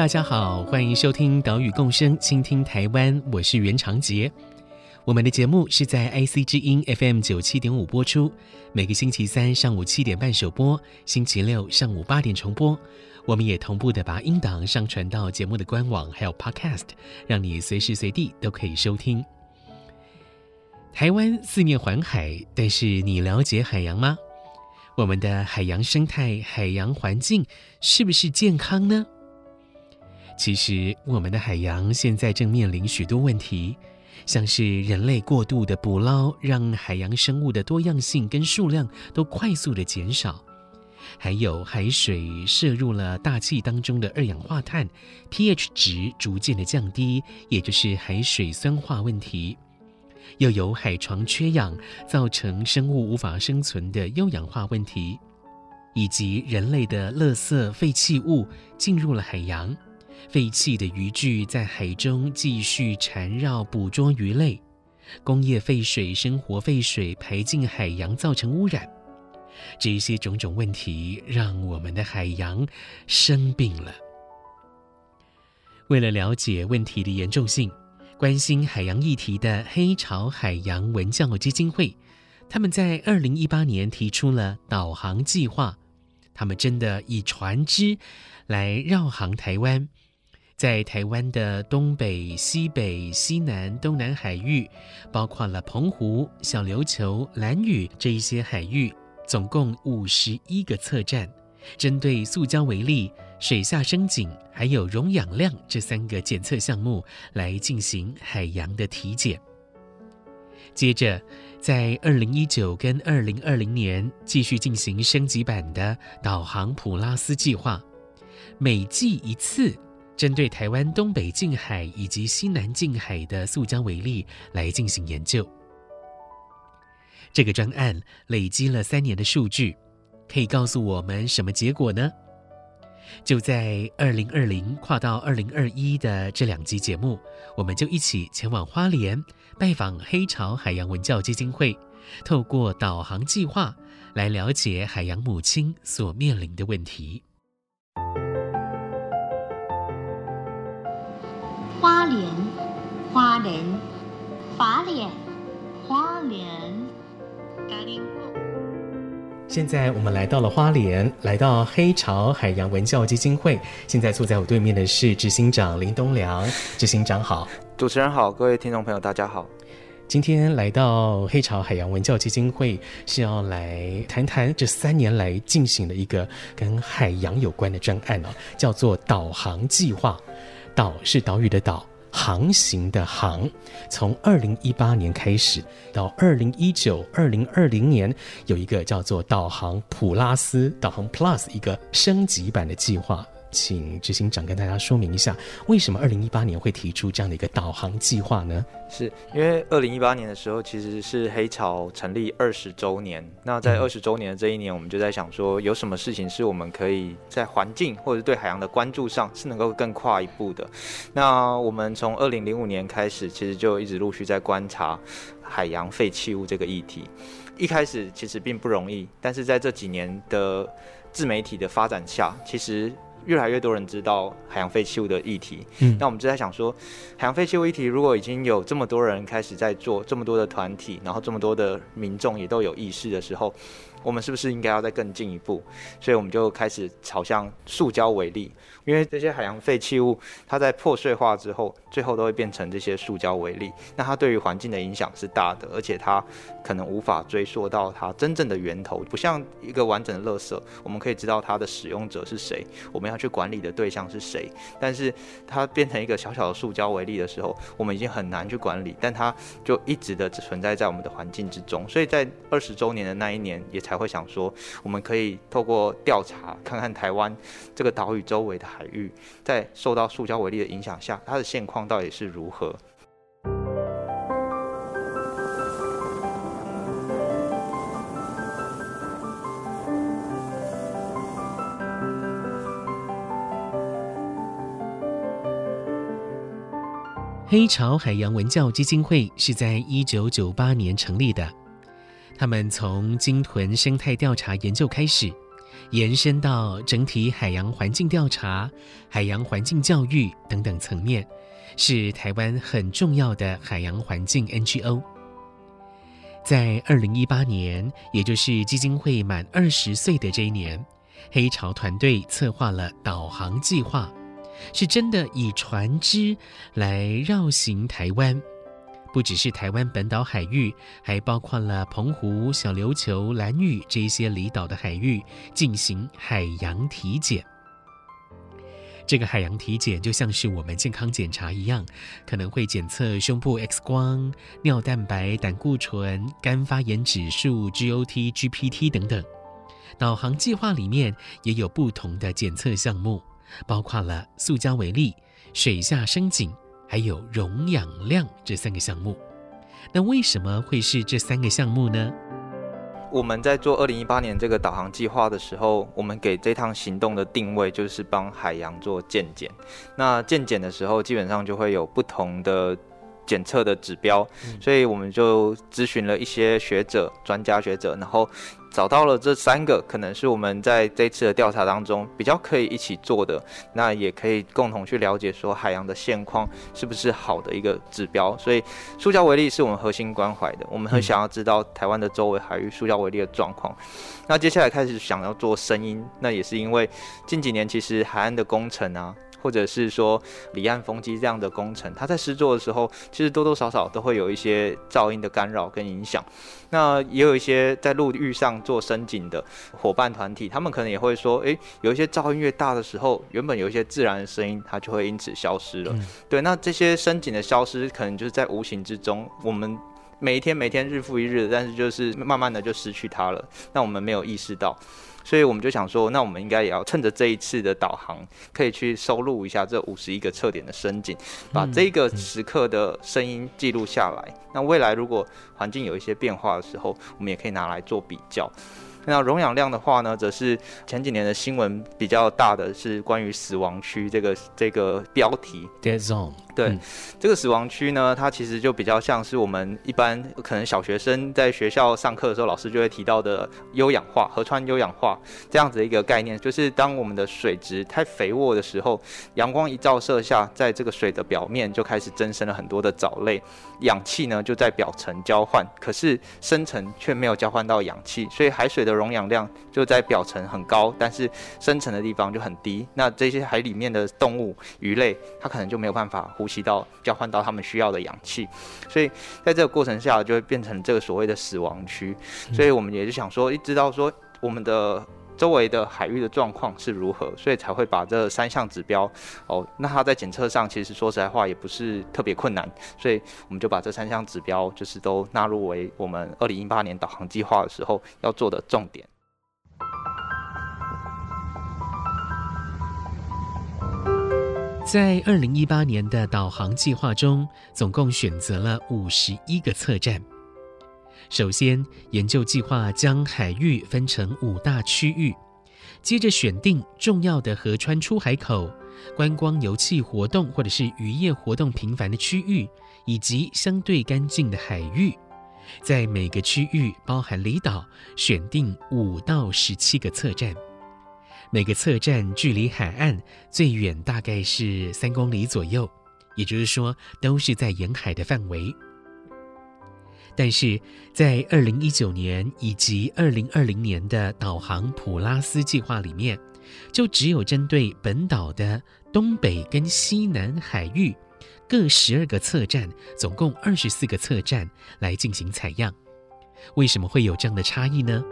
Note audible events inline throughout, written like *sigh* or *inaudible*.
大家好，欢迎收听《岛屿共生，倾听台湾》，我是袁长杰。我们的节目是在 IC 之音 FM 九七点五播出，每个星期三上午七点半首播，星期六上午八点重播。我们也同步的把音档上传到节目的官网，还有 Podcast，让你随时随地都可以收听。台湾四面环海，但是你了解海洋吗？我们的海洋生态、海洋环境是不是健康呢？其实，我们的海洋现在正面临许多问题，像是人类过度的捕捞，让海洋生物的多样性跟数量都快速的减少；还有海水摄入了大气当中的二氧化碳，pH 值逐渐的降低，也就是海水酸化问题；又有海床缺氧，造成生物无法生存的优氧化问题，以及人类的垃圾废弃物进入了海洋。废弃的渔具在海中继续缠绕，捕捉鱼类；工业废水、生活废水排进海洋，造成污染。这些种种问题让我们的海洋生病了。为了了解问题的严重性，关心海洋议题的黑潮海洋文教基金会，他们在二零一八年提出了导航计划。他们真的以船只来绕航台湾。在台湾的东北、西北、西南、东南海域，包括了澎湖、小琉球、兰屿这一些海域，总共五十一个测站，针对塑胶微粒、水下深井还有溶氧量这三个检测项目来进行海洋的体检。接着，在二零一九跟二零二零年继续进行升级版的导航普拉斯计划，每季一次。针对台湾东北近海以及西南近海的塑胶为例来进行研究，这个专案累积了三年的数据，可以告诉我们什么结果呢？就在二零二零跨到二零二一的这两集节目，我们就一起前往花莲拜访黑潮海洋文教基金会，透过导航计划来了解海洋母亲所面临的问题。花莲，花莲，法莲，花莲。现在我们来到了花莲，来到黑潮海洋文教基金会。现在坐在我对面的是执行长林东良，执行长好。主持人好，各位听众朋友大家好。今天来到黑潮海洋文教基金会，是要来谈谈这三年来进行的一个跟海洋有关的专案哦，叫做导航计划。岛是岛屿的岛，航行的航。从二零一八年开始到二零一九、二零二零年，有一个叫做导航普拉斯、导航 Plus 一个升级版的计划。请执行长跟大家说明一下，为什么二零一八年会提出这样的一个导航计划呢？是因为二零一八年的时候，其实是黑潮成立二十周年。那在二十周年的这一年，我们就在想说，有什么事情是我们可以在环境或者对海洋的关注上是能够更跨一步的。那我们从二零零五年开始，其实就一直陆续在观察海洋废弃物这个议题。一开始其实并不容易，但是在这几年的自媒体的发展下，其实。越来越多人知道海洋废弃物的议题，嗯，那我们就在想说，海洋废弃物议题如果已经有这么多人开始在做，这么多的团体，然后这么多的民众也都有意识的时候，我们是不是应该要再更进一步？所以我们就开始朝向塑胶为例，因为这些海洋废弃物，它在破碎化之后，最后都会变成这些塑胶为例。那它对于环境的影响是大的，而且它可能无法追溯到它真正的源头，不像一个完整的垃圾，我们可以知道它的使用者是谁，我们要去管理的对象是谁。但是它变成一个小小的塑胶为例的时候，我们已经很难去管理，但它就一直的存在在我们的环境之中。所以在二十周年的那一年，也才会想说，我们可以透过调查，看看台湾这个岛屿周围的海域，在受到塑胶微粒的影响下，它的现况到底是如何。黑潮海洋文教基金会是在一九九八年成立的。他们从鲸豚生态调查研究开始，延伸到整体海洋环境调查、海洋环境教育等等层面，是台湾很重要的海洋环境 NGO。在二零一八年，也就是基金会满二十岁的这一年，黑潮团队策划了导航计划，是真的以船只来绕行台湾。不只是台湾本岛海域，还包括了澎湖、小琉球、兰屿这些离岛的海域进行海洋体检。这个海洋体检就像是我们健康检查一样，可能会检测胸部 X 光、尿蛋白、胆固醇、肝发炎指数、GOT、GPT 等等。导航计划里面也有不同的检测项目，包括了塑胶微粒、水下声景。还有溶氧量这三个项目，那为什么会是这三个项目呢？我们在做二零一八年这个导航计划的时候，我们给这趟行动的定位就是帮海洋做健检。那健检的时候，基本上就会有不同的。检测的指标，所以我们就咨询了一些学者、专家学者，然后找到了这三个可能是我们在这次的调查当中比较可以一起做的，那也可以共同去了解说海洋的现况是不是好的一个指标。所以塑胶微粒是我们核心关怀的，我们很想要知道台湾的周围海域塑胶微粒的状况。那接下来开始想要做声音，那也是因为近几年其实海岸的工程啊。或者是说离岸风机这样的工程，它在施作的时候，其实多多少少都会有一些噪音的干扰跟影响。那也有一些在陆域上做深井的伙伴团体，他们可能也会说，诶，有一些噪音越大的时候，原本有一些自然的声音，它就会因此消失了。嗯、对，那这些深井的消失，可能就是在无形之中，我们每一天每天日复一日，但是就是慢慢的就失去它了。那我们没有意识到。所以我们就想说，那我们应该也要趁着这一次的导航，可以去收录一下这五十一个测点的声景，把这个时刻的声音记录下来。那未来如果环境有一些变化的时候，我们也可以拿来做比较。那溶氧量的话呢，则是前几年的新闻比较大的是关于死亡区这个这个标题。对，嗯、这个死亡区呢，它其实就比较像是我们一般可能小学生在学校上课的时候，老师就会提到的优氧化、河川优氧化这样子的一个概念，就是当我们的水质太肥沃的时候，阳光一照射下，在这个水的表面就开始增生了很多的藻类，氧气呢就在表层交换，可是深层却没有交换到氧气，所以海水的溶氧量就在表层很高，但是深层的地方就很低。那这些海里面的动物、鱼类，它可能就没有办法呼吸到、交换到他们需要的氧气，所以在这个过程下就会变成这个所谓的死亡区。所以我们也是想说，一知道说我们的周围的海域的状况是如何，所以才会把这三项指标哦，那它在检测上其实说实在话也不是特别困难，所以我们就把这三项指标就是都纳入为我们二零一八年导航计划的时候要做的重点。在二零一八年的导航计划中，总共选择了五十一个测站。首先，研究计划将海域分成五大区域，接着选定重要的河川出海口、观光游憩活动或者是渔业活动频繁的区域，以及相对干净的海域。在每个区域，包含离岛，选定五到十七个测站。每个测站距离海岸最远大概是三公里左右，也就是说都是在沿海的范围。但是在二零一九年以及二零二零年的导航普拉斯计划里面，就只有针对本岛的东北跟西南海域各十二个测站，总共二十四个测站来进行采样。为什么会有这样的差异呢？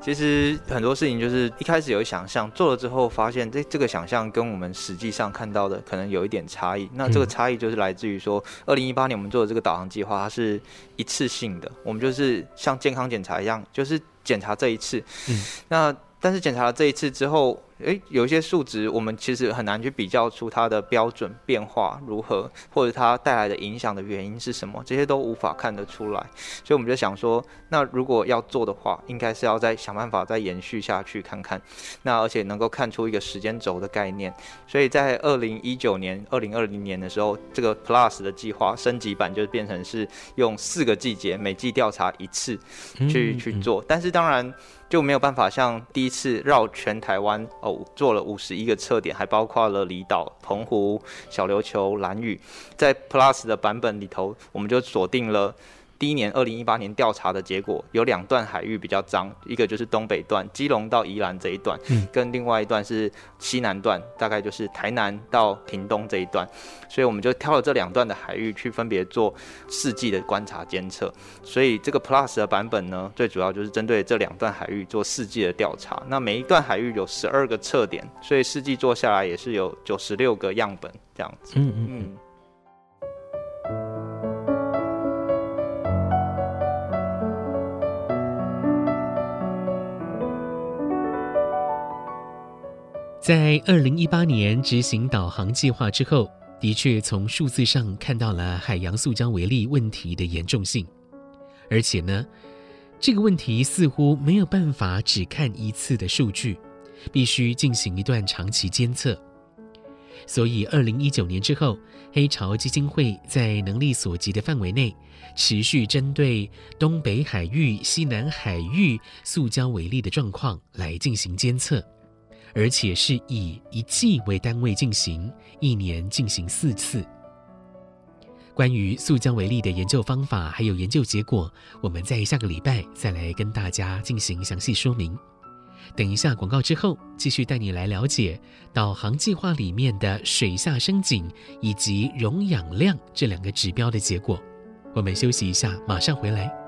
其实很多事情就是一开始有想象，做了之后发现这这个想象跟我们实际上看到的可能有一点差异。那这个差异就是来自于说，二零一八年我们做的这个导航计划，它是一次性的，我们就是像健康检查一样，就是检查这一次。嗯，那但是检查了这一次之后。诶，有一些数值，我们其实很难去比较出它的标准变化如何，或者它带来的影响的原因是什么，这些都无法看得出来。所以我们就想说，那如果要做的话，应该是要再想办法再延续下去看看。那而且能够看出一个时间轴的概念。所以在二零一九年、二零二零年的时候，这个 Plus 的计划升级版就变成是用四个季节，每季调查一次去去做。但是当然。就没有办法像第一次绕全台湾哦，做了五十一个测点，还包括了离岛、澎湖、小琉球、兰屿，在 Plus 的版本里头，我们就锁定了。第一年，二零一八年调查的结果有两段海域比较脏，一个就是东北段，基隆到宜兰这一段，嗯，跟另外一段是西南段，大概就是台南到屏东这一段，所以我们就挑了这两段的海域去分别做四季的观察监测。所以这个 Plus 的版本呢，最主要就是针对这两段海域做四季的调查。那每一段海域有十二个测点，所以四季做下来也是有九十六个样本这样子。嗯嗯嗯。在二零一八年执行导航计划之后，的确从数字上看到了海洋塑胶微粒问题的严重性，而且呢，这个问题似乎没有办法只看一次的数据，必须进行一段长期监测。所以，二零一九年之后，黑潮基金会在能力所及的范围内，持续针对东北海域、西南海域塑胶微粒的状况来进行监测。而且是以一季为单位进行，一年进行四次。关于塑胶为例的研究方法还有研究结果，我们在下个礼拜再来跟大家进行详细说明。等一下广告之后，继续带你来了解导航计划里面的水下声景以及溶氧量这两个指标的结果。我们休息一下，马上回来。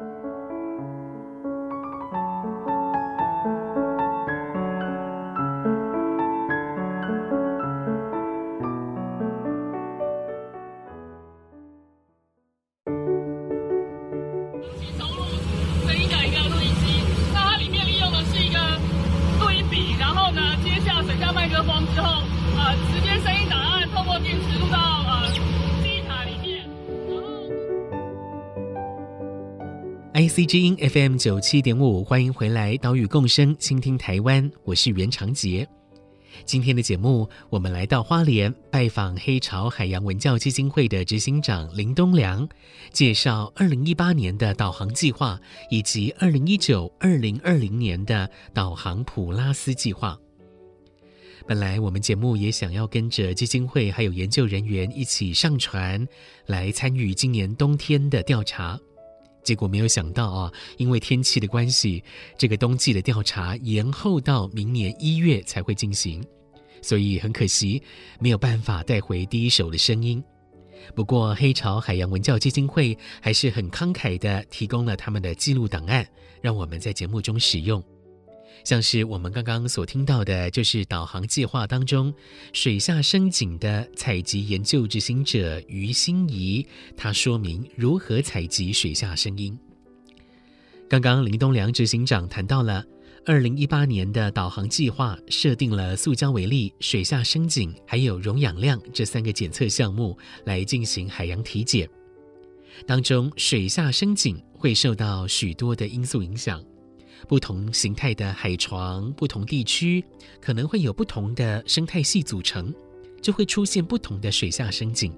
知音 FM 九七点五，欢迎回来，岛屿共生，倾听台湾，我是袁长杰。今天的节目，我们来到花莲拜访黑潮海洋文教基金会的执行长林东良，介绍二零一八年的导航计划以及二零一九、二零二零年的导航普拉斯计划。本来我们节目也想要跟着基金会还有研究人员一起上船，来参与今年冬天的调查。结果没有想到啊，因为天气的关系，这个冬季的调查延后到明年一月才会进行，所以很可惜没有办法带回第一手的声音。不过黑潮海洋文教基金会还是很慷慨的提供了他们的记录档案，让我们在节目中使用。像是我们刚刚所听到的，就是导航计划当中水下声景的采集研究执行者于心怡，他说明如何采集水下声音。刚刚林东良执行长谈到了二零一八年的导航计划，设定了塑胶微粒、水下声景还有溶氧量这三个检测项目来进行海洋体检。当中水下声景会受到许多的因素影响。不同形态的海床，不同地区可能会有不同的生态系组成，就会出现不同的水下声景。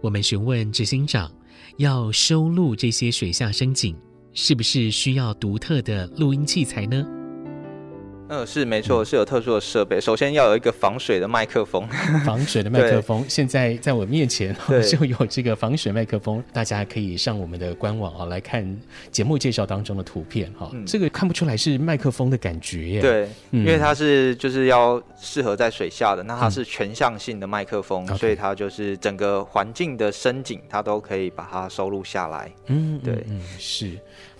我们询问执行长，要收录这些水下声景，是不是需要独特的录音器材呢？呃，是没错，是有特殊的设备。首先要有一个防水的麦克风，*laughs* 防水的麦克风。现在在我面前 *laughs* *laughs* 就有这个防水麦克风，大家可以上我们的官网啊来看节目介绍当中的图片哈。嗯、这个看不出来是麦克风的感觉耶。对，嗯、因为它是就是要适合在水下的，那它是全向性的麦克风，嗯、所以它就是整个环境的深景，它都可以把它收录下来。嗯，对，嗯，是。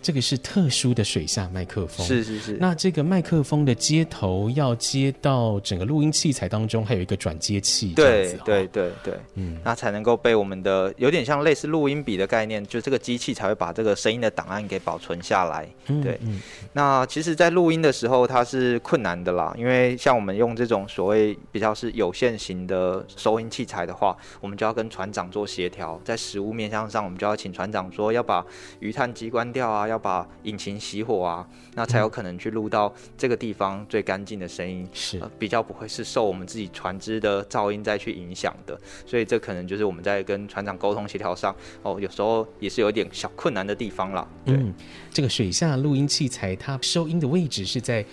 这个是特殊的水下麦克风，是是是。那这个麦克风的接头要接到整个录音器材当中，还有一个转接器，对对对对，嗯，那才能够被我们的有点像类似录音笔的概念，就这个机器才会把这个声音的档案给保存下来。对，嗯，那其实，在录音的时候，它是困难的啦，因为像我们用这种所谓比较是有线型的收音器材的话，我们就要跟船长做协调，在实物面向上，我们就要请船长说要把鱼探机关掉啊。要把引擎熄火啊，那才有可能去录到这个地方最干净的声音，是、呃、比较不会是受我们自己船只的噪音再去影响的，所以这可能就是我们在跟船长沟通协调上哦，有时候也是有点小困难的地方了。对，嗯、这个水下录音器材它收音的位置是在。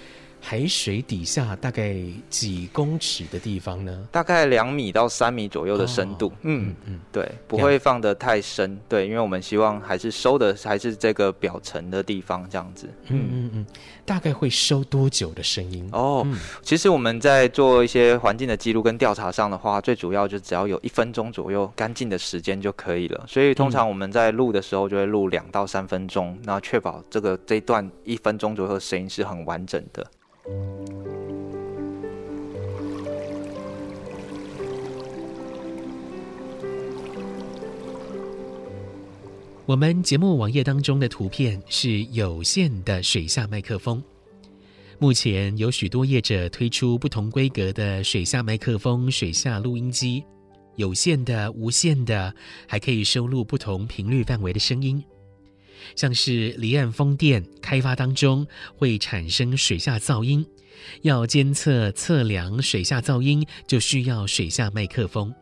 海水底下大概几公尺的地方呢？大概两米到三米左右的深度。哦、嗯嗯，对，不会放得太深。对，因为我们希望还是收的还是这个表层的地方，这样子。嗯嗯嗯，大概会收多久的声音？哦，嗯、其实我们在做一些环境的记录跟调查上的话，最主要就只要有一分钟左右干净的时间就可以了。所以通常我们在录的时候就会录两到三分钟，那确保这个这一段一分钟左右的声音是很完整的。我们节目网页当中的图片是有线的水下麦克风。目前有许多业者推出不同规格的水下麦克风、水下录音机，有线的、无线的，还可以收录不同频率范围的声音。像是离岸风电开发当中会产生水下噪音，要监测测量水下噪音，就需要水下麦克风。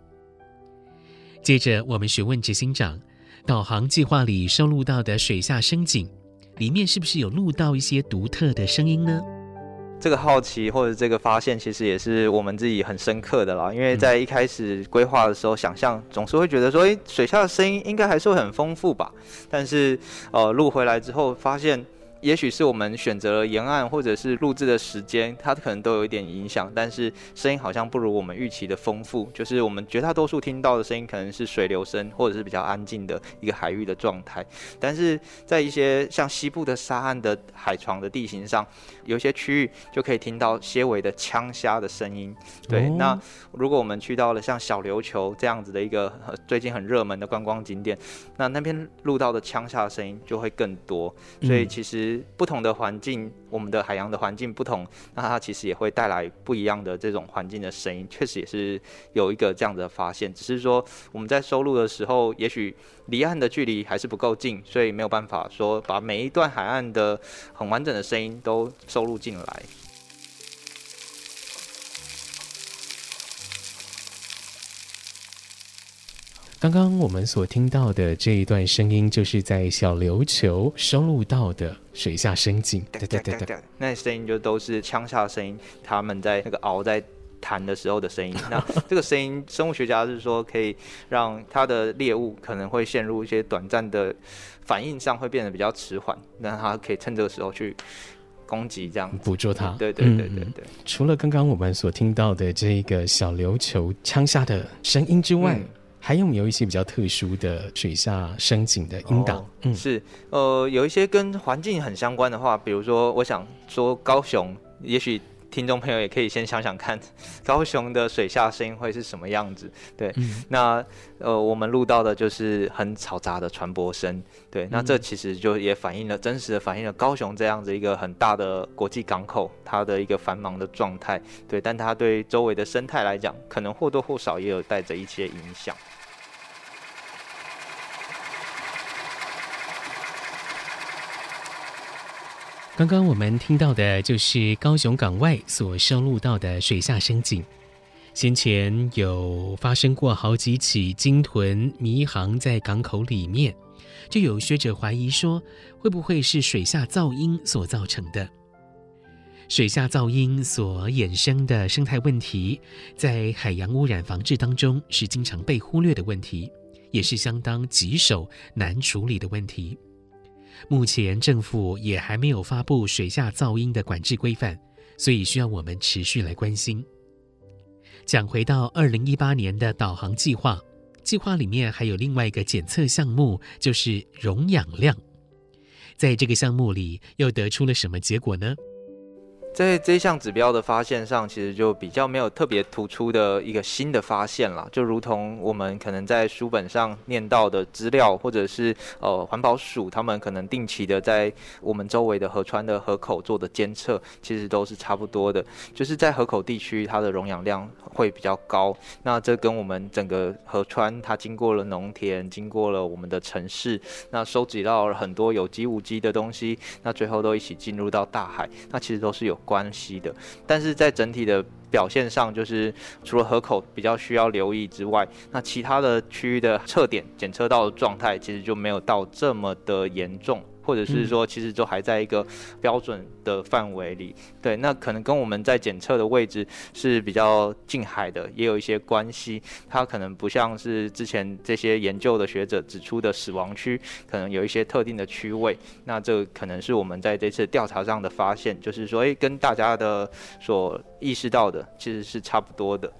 接着，我们询问执行长，导航计划里收录到的水下声景，里面是不是有录到一些独特的声音呢？这个好奇或者这个发现，其实也是我们自己很深刻的啦。因为在一开始规划的时候，想象总是会觉得说，诶，水下的声音应该还是会很丰富吧。但是，呃，录回来之后发现。也许是我们选择了沿岸，或者是录制的时间，它可能都有一点影响。但是声音好像不如我们预期的丰富，就是我们绝大多数听到的声音可能是水流声，或者是比较安静的一个海域的状态。但是在一些像西部的沙岸的海床的地形上，有些区域就可以听到些微的枪虾的声音。对，哦、那如果我们去到了像小琉球这样子的一个最近很热门的观光景点，那那边录到的枪虾的声音就会更多。所以其实。不同的环境，我们的海洋的环境不同，那它其实也会带来不一样的这种环境的声音。确实也是有一个这样的发现，只是说我们在收录的时候，也许离岸的距离还是不够近，所以没有办法说把每一段海岸的很完整的声音都收录进来。刚刚我们所听到的这一段声音，就是在小琉球收录到的水下声景。对对对对，那声音就都是枪下的声音，他们在那个鳌在弹的时候的声音。*laughs* 那这个声音，生物学家是说可以让它的猎物可能会陷入一些短暂的反应上，会变得比较迟缓，那它可以趁这个时候去攻击，这样捕捉它。对对对对对。除了刚刚我们所听到的这个小琉球枪下的声音之外，嗯还有没有一些比较特殊的水下声景的音档？哦、嗯，是，呃，有一些跟环境很相关的话，比如说，我想说高雄，也许。听众朋友也可以先想想看，高雄的水下声音会是什么样子？对，嗯、那呃，我们录到的就是很嘈杂的船舶声。对，那这其实就也反映了真实的反映了高雄这样子一个很大的国际港口，它的一个繁忙的状态。对，但它对周围的生态来讲，可能或多或少也有带着一些影响。刚刚我们听到的就是高雄港外所收录到的水下声景。先前有发生过好几起鲸豚迷航在港口里面，就有学者怀疑说，会不会是水下噪音所造成的？水下噪音所衍生的生态问题，在海洋污染防治当中是经常被忽略的问题，也是相当棘手难处理的问题。目前政府也还没有发布水下噪音的管制规范，所以需要我们持续来关心。讲回到二零一八年的导航计划，计划里面还有另外一个检测项目，就是溶氧量。在这个项目里，又得出了什么结果呢？在这一项指标的发现上，其实就比较没有特别突出的一个新的发现了。就如同我们可能在书本上念到的资料，或者是呃环保署他们可能定期的在我们周围的河川的河口做的监测，其实都是差不多的。就是在河口地区，它的溶氧量会比较高。那这跟我们整个河川它经过了农田，经过了我们的城市，那收集到了很多有机无机的东西，那最后都一起进入到大海，那其实都是有关系的，但是在整体的表现上，就是除了河口比较需要留意之外，那其他的区域的测点检测到的状态，其实就没有到这么的严重。或者是说，其实都还在一个标准的范围里。对，那可能跟我们在检测的位置是比较近海的，也有一些关系。它可能不像是之前这些研究的学者指出的死亡区，可能有一些特定的区位。那这可能是我们在这次调查上的发现，就是说，诶，跟大家的所意识到的其实是差不多的。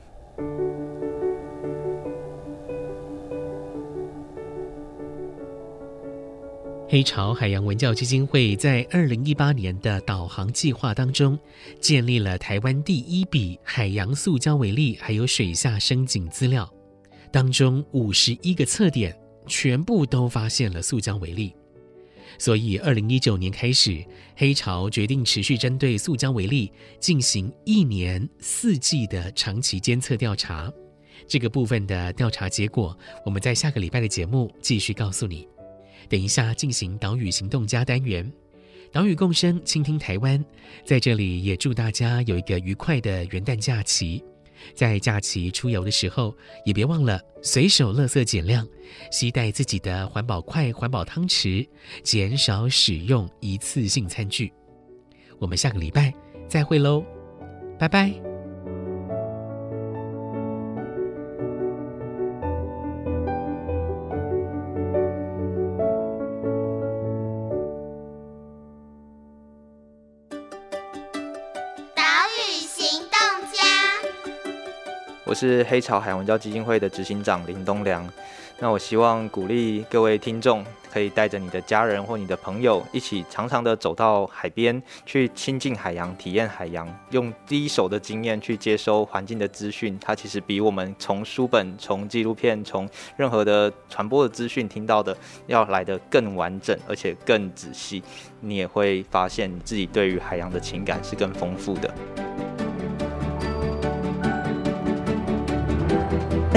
黑潮海洋文教基金会在二零一八年的导航计划当中，建立了台湾第一笔海洋塑胶微粒还有水下声景资料，当中五十一个测点全部都发现了塑胶微粒，所以二零一九年开始，黑潮决定持续针对塑胶为例进行一年四季的长期监测调查。这个部分的调查结果，我们在下个礼拜的节目继续告诉你。等一下，进行岛屿行动家单元，岛屿共生，倾听台湾。在这里也祝大家有一个愉快的元旦假期。在假期出游的时候，也别忘了随手垃圾减量，携带自己的环保筷、环保汤匙，减少使用一次性餐具。我们下个礼拜再会喽，拜拜。是黑潮海洋文教基金会的执行长林东良。那我希望鼓励各位听众，可以带着你的家人或你的朋友，一起常常的走到海边，去亲近海洋，体验海洋，用第一手的经验去接收环境的资讯。它其实比我们从书本、从纪录片、从任何的传播的资讯听到的，要来得更完整，而且更仔细。你也会发现，自己对于海洋的情感是更丰富的。